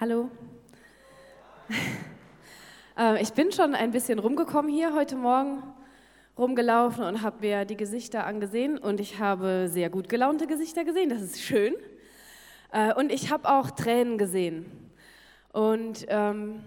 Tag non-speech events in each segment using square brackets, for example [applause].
Hallo. [laughs] Äh, ich bin schon ein bisschen rumgekommen hier heute Morgen, rumgelaufen und habe mir die Gesichter angesehen und ich habe sehr gut gelaunte Gesichter gesehen, das ist schön. Äh, und ich habe auch Tränen gesehen. Und ähm,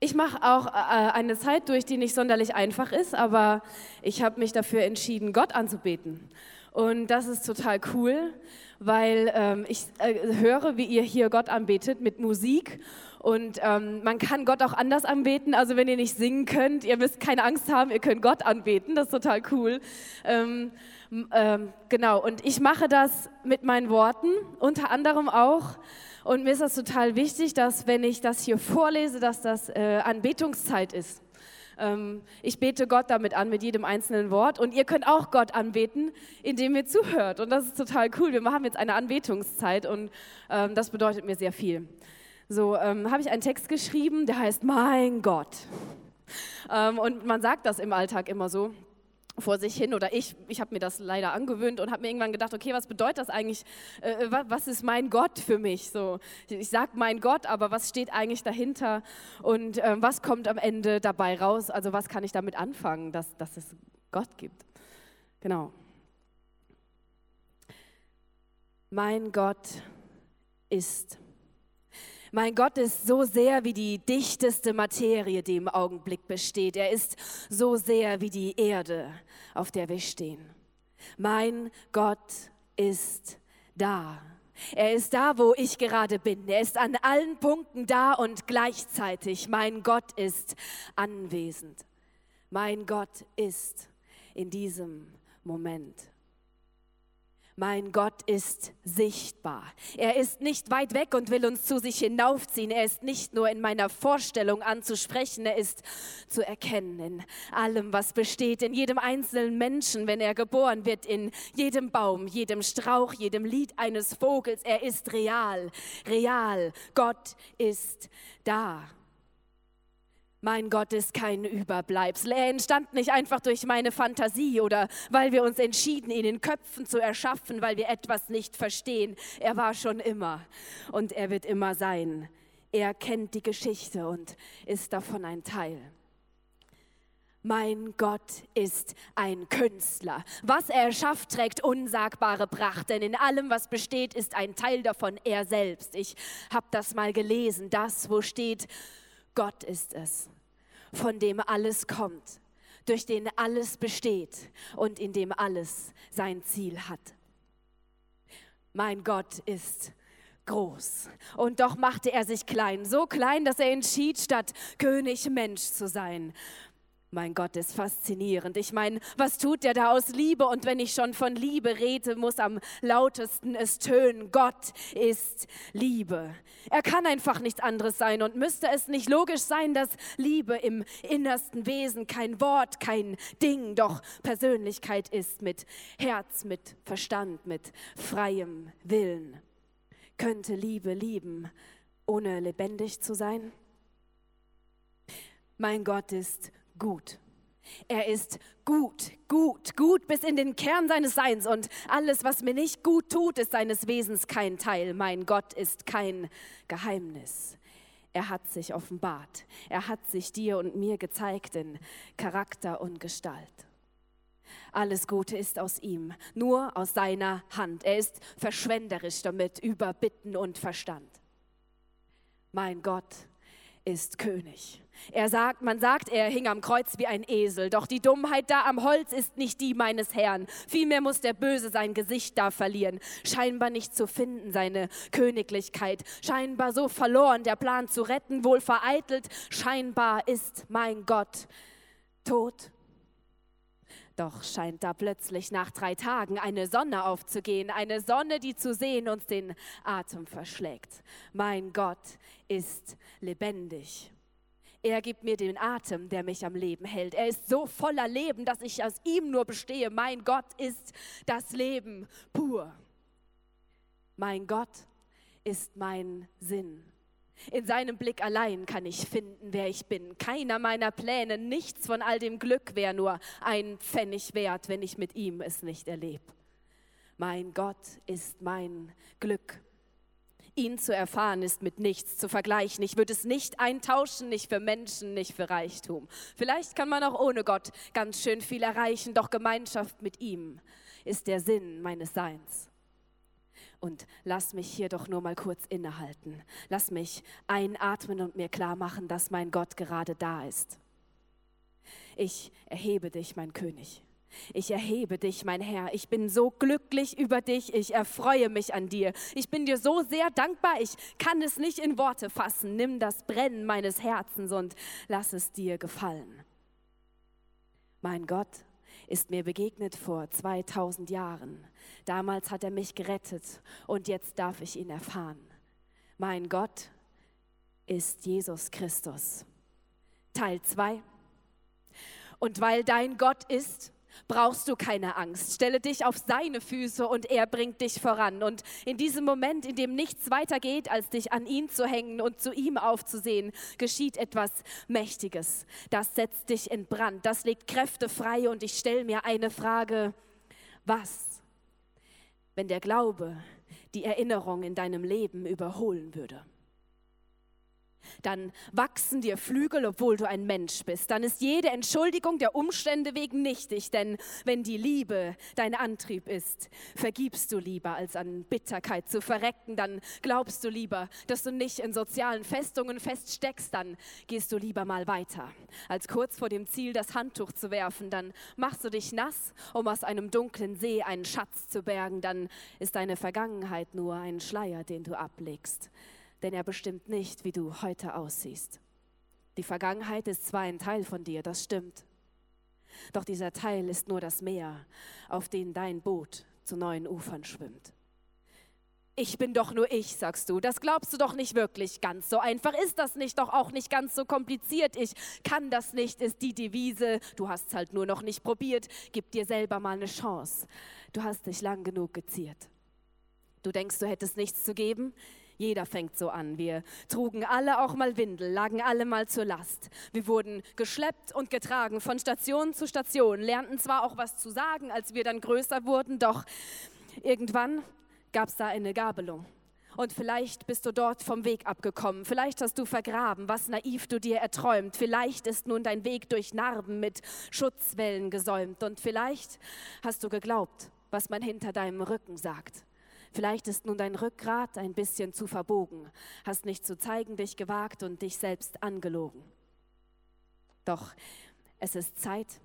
ich mache auch äh, eine Zeit durch, die nicht sonderlich einfach ist, aber ich habe mich dafür entschieden, Gott anzubeten. Und das ist total cool, weil ähm, ich äh, höre, wie ihr hier Gott anbetet mit Musik. Und ähm, man kann Gott auch anders anbeten. Also wenn ihr nicht singen könnt, ihr müsst keine Angst haben, ihr könnt Gott anbeten. Das ist total cool. Ähm, ähm, genau, und ich mache das mit meinen Worten, unter anderem auch. Und mir ist das total wichtig, dass wenn ich das hier vorlese, dass das äh, Anbetungszeit ist. Ähm, ich bete Gott damit an, mit jedem einzelnen Wort. Und ihr könnt auch Gott anbeten, indem ihr zuhört. Und das ist total cool. Wir machen jetzt eine Anbetungszeit und ähm, das bedeutet mir sehr viel. So ähm, habe ich einen Text geschrieben, der heißt Mein Gott. Ähm, und man sagt das im Alltag immer so vor sich hin oder ich, ich habe mir das leider angewöhnt und habe mir irgendwann gedacht, okay, was bedeutet das eigentlich, äh, was ist mein Gott für mich? So, ich sage mein Gott, aber was steht eigentlich dahinter und äh, was kommt am Ende dabei raus? Also was kann ich damit anfangen, dass, dass es Gott gibt? Genau. Mein Gott ist mein Gott ist so sehr wie die dichteste Materie, die im Augenblick besteht. Er ist so sehr wie die Erde, auf der wir stehen. Mein Gott ist da. Er ist da, wo ich gerade bin. Er ist an allen Punkten da und gleichzeitig. Mein Gott ist anwesend. Mein Gott ist in diesem Moment. Mein Gott ist sichtbar. Er ist nicht weit weg und will uns zu sich hinaufziehen. Er ist nicht nur in meiner Vorstellung anzusprechen, er ist zu erkennen in allem, was besteht, in jedem einzelnen Menschen, wenn er geboren wird, in jedem Baum, jedem Strauch, jedem Lied eines Vogels. Er ist real, real. Gott ist da. Mein Gott ist kein Überbleibsel. Er entstand nicht einfach durch meine Fantasie oder weil wir uns entschieden, ihn in Köpfen zu erschaffen, weil wir etwas nicht verstehen. Er war schon immer und er wird immer sein. Er kennt die Geschichte und ist davon ein Teil. Mein Gott ist ein Künstler. Was er erschafft, trägt unsagbare Pracht, denn in allem, was besteht, ist ein Teil davon er selbst. Ich habe das mal gelesen, das, wo steht, Gott ist es, von dem alles kommt, durch den alles besteht und in dem alles sein Ziel hat. Mein Gott ist groß. Und doch machte er sich klein, so klein, dass er entschied, statt König Mensch zu sein. Mein Gott ist faszinierend. Ich meine, was tut er da aus Liebe? Und wenn ich schon von Liebe rede, muss am lautesten es tönen. Gott ist Liebe. Er kann einfach nichts anderes sein. Und müsste es nicht logisch sein, dass Liebe im innersten Wesen kein Wort, kein Ding, doch Persönlichkeit ist mit Herz, mit Verstand, mit freiem Willen? Könnte Liebe lieben, ohne lebendig zu sein? Mein Gott ist gut. Er ist gut, gut, gut bis in den Kern seines Seins und alles, was mir nicht gut tut, ist seines Wesens kein Teil. Mein Gott ist kein Geheimnis. Er hat sich offenbart. Er hat sich dir und mir gezeigt in Charakter und Gestalt. Alles Gute ist aus ihm, nur aus seiner Hand. Er ist verschwenderisch damit über Bitten und Verstand. Mein Gott ist König. Er sagt, man sagt, er hing am Kreuz wie ein Esel, doch die Dummheit da am Holz ist nicht die meines Herrn. Vielmehr muss der Böse sein Gesicht da verlieren, scheinbar nicht zu finden, seine Königlichkeit, scheinbar so verloren, der Plan zu retten, wohl vereitelt, scheinbar ist mein Gott tot. Doch scheint da plötzlich nach drei Tagen eine Sonne aufzugehen, eine Sonne, die zu sehen uns den Atem verschlägt. Mein Gott ist lebendig. Er gibt mir den Atem, der mich am Leben hält. Er ist so voller Leben, dass ich aus ihm nur bestehe. Mein Gott ist das Leben pur. Mein Gott ist mein Sinn. In seinem Blick allein kann ich finden, wer ich bin. Keiner meiner Pläne, nichts von all dem Glück wäre nur ein Pfennig wert, wenn ich mit ihm es nicht erlebe. Mein Gott ist mein Glück. Ihn zu erfahren ist mit nichts zu vergleichen. Ich würde es nicht eintauschen, nicht für Menschen, nicht für Reichtum. Vielleicht kann man auch ohne Gott ganz schön viel erreichen, doch Gemeinschaft mit ihm ist der Sinn meines Seins. Und lass mich hier doch nur mal kurz innehalten. Lass mich einatmen und mir klar machen, dass mein Gott gerade da ist. Ich erhebe dich, mein König. Ich erhebe dich, mein Herr. Ich bin so glücklich über dich. Ich erfreue mich an dir. Ich bin dir so sehr dankbar. Ich kann es nicht in Worte fassen. Nimm das Brennen meines Herzens und lass es dir gefallen. Mein Gott ist mir begegnet vor 2000 Jahren. Damals hat er mich gerettet und jetzt darf ich ihn erfahren. Mein Gott ist Jesus Christus. Teil 2. Und weil dein Gott ist, brauchst du keine Angst. Stelle dich auf seine Füße und er bringt dich voran. Und in diesem Moment, in dem nichts weiter geht, als dich an ihn zu hängen und zu ihm aufzusehen, geschieht etwas Mächtiges. Das setzt dich in Brand, das legt Kräfte frei und ich stelle mir eine Frage, was, wenn der Glaube die Erinnerung in deinem Leben überholen würde? Dann wachsen dir Flügel, obwohl du ein Mensch bist. Dann ist jede Entschuldigung der Umstände wegen nichtig, denn wenn die Liebe dein Antrieb ist, vergibst du lieber, als an Bitterkeit zu verrecken. Dann glaubst du lieber, dass du nicht in sozialen Festungen feststeckst. Dann gehst du lieber mal weiter, als kurz vor dem Ziel das Handtuch zu werfen. Dann machst du dich nass, um aus einem dunklen See einen Schatz zu bergen. Dann ist deine Vergangenheit nur ein Schleier, den du ablegst denn er bestimmt nicht, wie du heute aussiehst. Die Vergangenheit ist zwar ein Teil von dir, das stimmt, doch dieser Teil ist nur das Meer, auf dem dein Boot zu neuen Ufern schwimmt. Ich bin doch nur ich, sagst du. Das glaubst du doch nicht wirklich. Ganz so einfach ist das nicht, doch auch nicht ganz so kompliziert. Ich kann das nicht, ist die Devise. Du hast es halt nur noch nicht probiert. Gib dir selber mal eine Chance. Du hast dich lang genug geziert. Du denkst, du hättest nichts zu geben? Jeder fängt so an. Wir trugen alle auch mal Windel, lagen alle mal zur Last. Wir wurden geschleppt und getragen von Station zu Station, lernten zwar auch was zu sagen, als wir dann größer wurden, doch irgendwann gab es da eine Gabelung. Und vielleicht bist du dort vom Weg abgekommen. Vielleicht hast du vergraben, was naiv du dir erträumt. Vielleicht ist nun dein Weg durch Narben mit Schutzwellen gesäumt. Und vielleicht hast du geglaubt, was man hinter deinem Rücken sagt. Vielleicht ist nun dein Rückgrat ein bisschen zu verbogen, hast nicht zu zeigen dich gewagt und dich selbst angelogen. Doch es ist Zeit,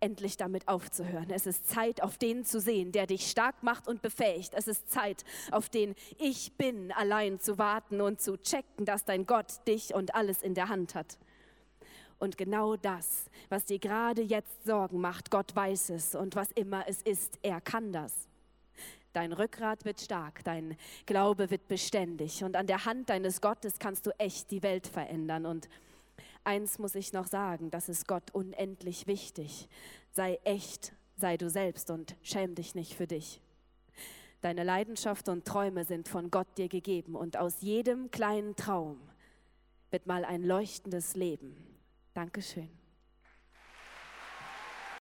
endlich damit aufzuhören. Es ist Zeit, auf den zu sehen, der dich stark macht und befähigt. Es ist Zeit, auf den Ich bin allein zu warten und zu checken, dass dein Gott dich und alles in der Hand hat. Und genau das, was dir gerade jetzt Sorgen macht, Gott weiß es und was immer es ist, er kann das. Dein Rückgrat wird stark, dein Glaube wird beständig und an der Hand deines Gottes kannst du echt die Welt verändern. Und eins muss ich noch sagen, das ist Gott unendlich wichtig. Sei echt, sei du selbst und schäm dich nicht für dich. Deine Leidenschaft und Träume sind von Gott dir gegeben und aus jedem kleinen Traum wird mal ein leuchtendes Leben. Dankeschön.